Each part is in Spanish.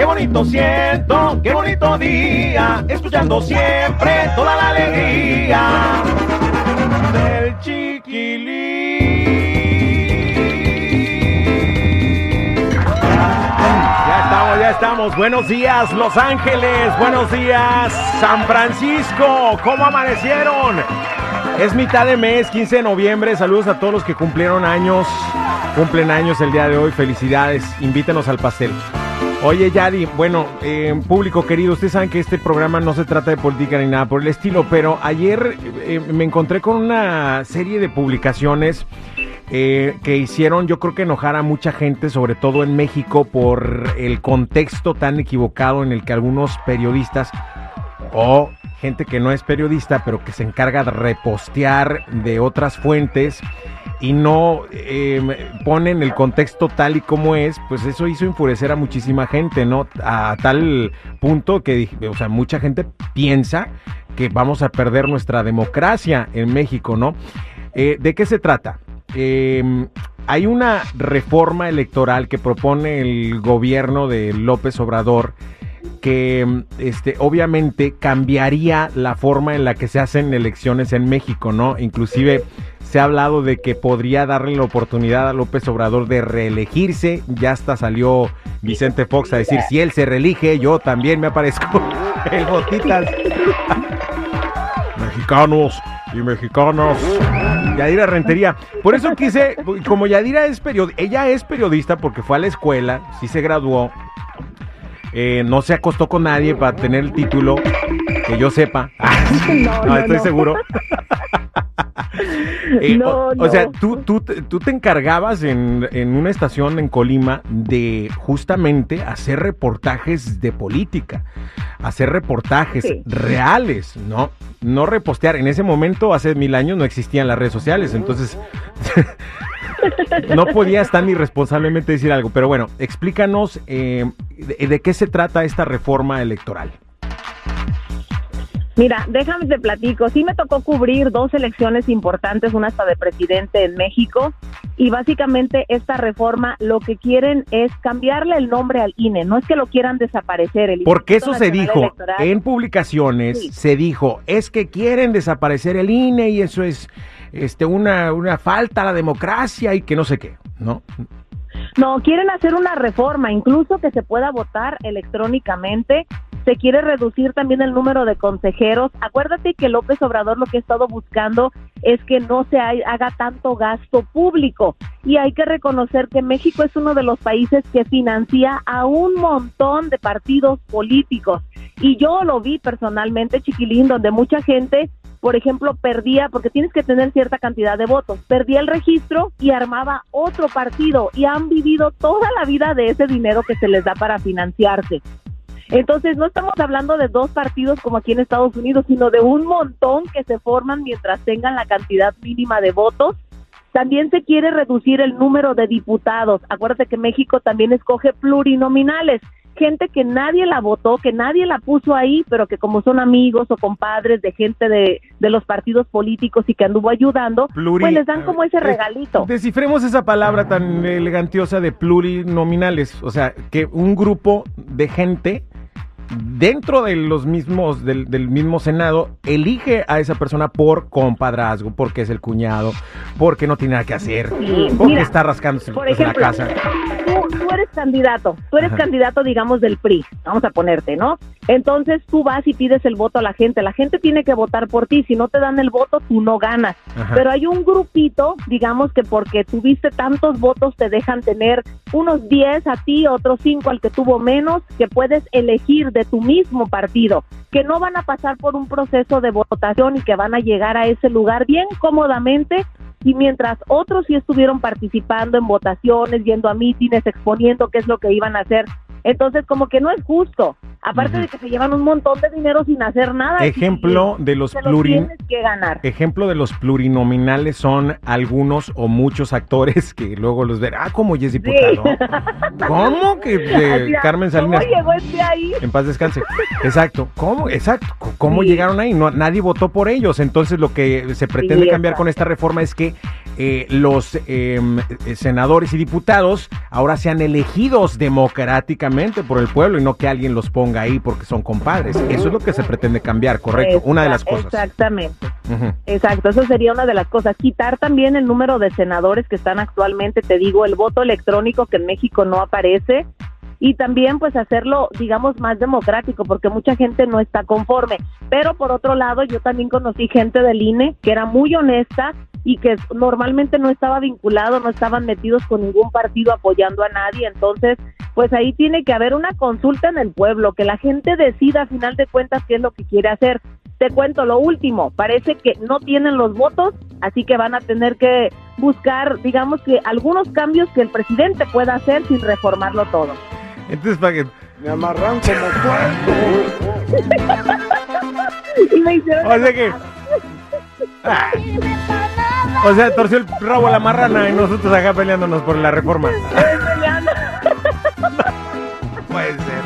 Qué bonito siento, qué bonito día, escuchando siempre toda la alegría del chiquilín. Ya estamos, ya estamos. Buenos días, Los Ángeles. Buenos días, San Francisco. ¿Cómo amanecieron? Es mitad de mes, 15 de noviembre. Saludos a todos los que cumplieron años. Cumplen años el día de hoy. Felicidades. Invítenos al pastel. Oye, Yadi, bueno, eh, público querido, ustedes saben que este programa no se trata de política ni nada por el estilo, pero ayer eh, me encontré con una serie de publicaciones eh, que hicieron, yo creo que enojar a mucha gente, sobre todo en México, por el contexto tan equivocado en el que algunos periodistas o gente que no es periodista, pero que se encarga de repostear de otras fuentes y no eh, ponen el contexto tal y como es, pues eso hizo enfurecer a muchísima gente, ¿no? A tal punto que, o sea, mucha gente piensa que vamos a perder nuestra democracia en México, ¿no? Eh, ¿De qué se trata? Eh, hay una reforma electoral que propone el gobierno de López Obrador que este obviamente cambiaría la forma en la que se hacen elecciones en México, ¿no? Inclusive se ha hablado de que podría darle la oportunidad a López Obrador de reelegirse. Ya hasta salió Vicente Fox a decir, si él se reelige, yo también me aparezco el botitas. Mexicanos y mexicanas. Yadira Rentería. Por eso quise, como Yadira es periodista, ella es periodista porque fue a la escuela, sí se graduó, eh, no se acostó con nadie para tener el título, que yo sepa. No, no, estoy no. seguro. Eh, No, o, sea, tú, tú, tú te encargabas en, en una estación en Colima de justamente hacer reportajes de política, hacer reportajes Sí. reales, ¿no? No repostear. En ese momento, hace mil años, no existían las redes sociales, entonces no podías tan irresponsablemente decir algo. Pero bueno, explícanos eh, de, de qué se trata esta reforma electoral. Mira, déjame te platico. Sí me tocó cubrir dos elecciones importantes, una hasta de presidente en México, y básicamente esta reforma lo que quieren es cambiarle el nombre al INE. No es que lo quieran desaparecer. El Porque Instituto eso se dijo Electoral. en publicaciones, Sí. se dijo, es que quieren desaparecer el INE y eso es este una, una falta a la democracia y que no sé qué, ¿no? No, quieren hacer una reforma, incluso que se pueda votar electrónicamente. Se quiere reducir también el número de consejeros. Acuérdate que López Obrador lo que ha estado buscando es que no se haga tanto gasto público. Y hay que reconocer que México es uno de los países que financia a un montón de partidos políticos. Y yo lo vi personalmente, chiquilín, donde mucha gente por ejemplo, perdía, porque tienes que tener cierta cantidad de votos, perdía el registro y armaba otro partido y han vivido toda la vida de ese dinero que se les da para financiarse. Entonces, no estamos hablando de dos partidos como aquí en Estados Unidos, sino de un montón que se forman mientras tengan la cantidad mínima de votos. También se quiere reducir el número de diputados. Acuérdate que México también escoge plurinominales gente que nadie la votó, que nadie la puso ahí, pero que como son amigos o compadres de gente de, de los partidos políticos y que anduvo ayudando, Pluri- pues les dan como ese Eh, regalito. Descifremos esa palabra tan elegantiosa de plurinominales, o sea, que un grupo de gente dentro de los mismos del, del mismo senado elige a esa persona por compadrazgo, porque es el cuñado, porque no tiene nada que hacer, porque mira, está rascándose Por en la casa. tú, tú eres candidato, tú eres Ajá. candidato, digamos, del PRI, vamos a ponerte, ¿no? Entonces tú vas y pides el voto a la gente, la gente tiene que votar por ti, si no te dan el voto, tú no ganas. Ajá. Pero hay un grupito, digamos que porque tuviste tantos votos te dejan tener unos 10 a ti, otros 5 al que tuvo menos, que puedes elegir de tu mismo partido, que no van a pasar por un proceso de votación y que van a llegar a ese lugar bien cómodamente y mientras otros sí estuvieron participando en votaciones, yendo a mítines, exponiendo qué es lo que iban a hacer. Entonces, como que no es justo. Aparte de que se llevan un montón de dinero sin hacer nada. Ejemplo de los plurin... que ganar. Ejemplo de los plurinominales son algunos o muchos actores que luego los ven. Ah, como es diputado. ¿Cómo que de Carmen Salinas? ¿Cómo llegó este ahí? En paz descanse. Exacto. ¿Cómo? Exacto. ¿Cómo llegaron ahí? No, nadie votó por ellos. Entonces lo que se pretende cambiar con esta reforma es que eh, los em, eh, senadores y diputados ahora sean elegidos democráticamente por el pueblo y no que alguien los ponga ahí porque son compadres. Eso es lo que se pretende cambiar, correcto. una de las cosas. Exactamente. Exacto, eso sería una de las cosas. Quitar también el número de senadores que están actualmente, te digo, el voto electrónico que en México no aparece y también pues hacerlo digamos más democrático porque mucha gente no está conforme pero por otro lado yo también conocí gente del INE que era muy honesta y que normalmente no estaba vinculado, no estaban metidos con ningún partido apoyando a nadie, entonces pues ahí tiene que haber una consulta en el pueblo, que la gente decida a final de cuentas qué es lo que quiere hacer. Te cuento lo último, parece que no tienen los votos, así que van a tener que buscar, digamos que algunos cambios que el presidente pueda hacer sin reformarlo todo. Entonces, para que me amarran como cuerpo. y me hicieron... O sea que... Ah. O sea, torció el rabo a la marrana y nosotros acá peleándonos por la reforma. Puede ser.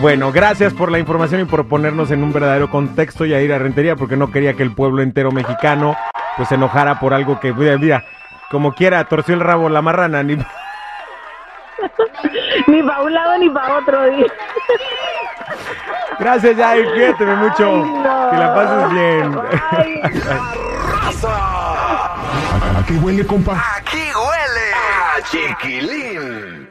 Bueno, gracias por la información y por ponernos en un verdadero contexto y a ir a Rentería porque no quería que el pueblo entero mexicano pues se enojara por algo que, mira, como quiera, torció el rabo la marrana, ni... ni para un lado ni para otro. Gracias, Jair, cuídate mucho. Que la pases bien. ¿A qué huele, compa? Aquí huele a chiquilín.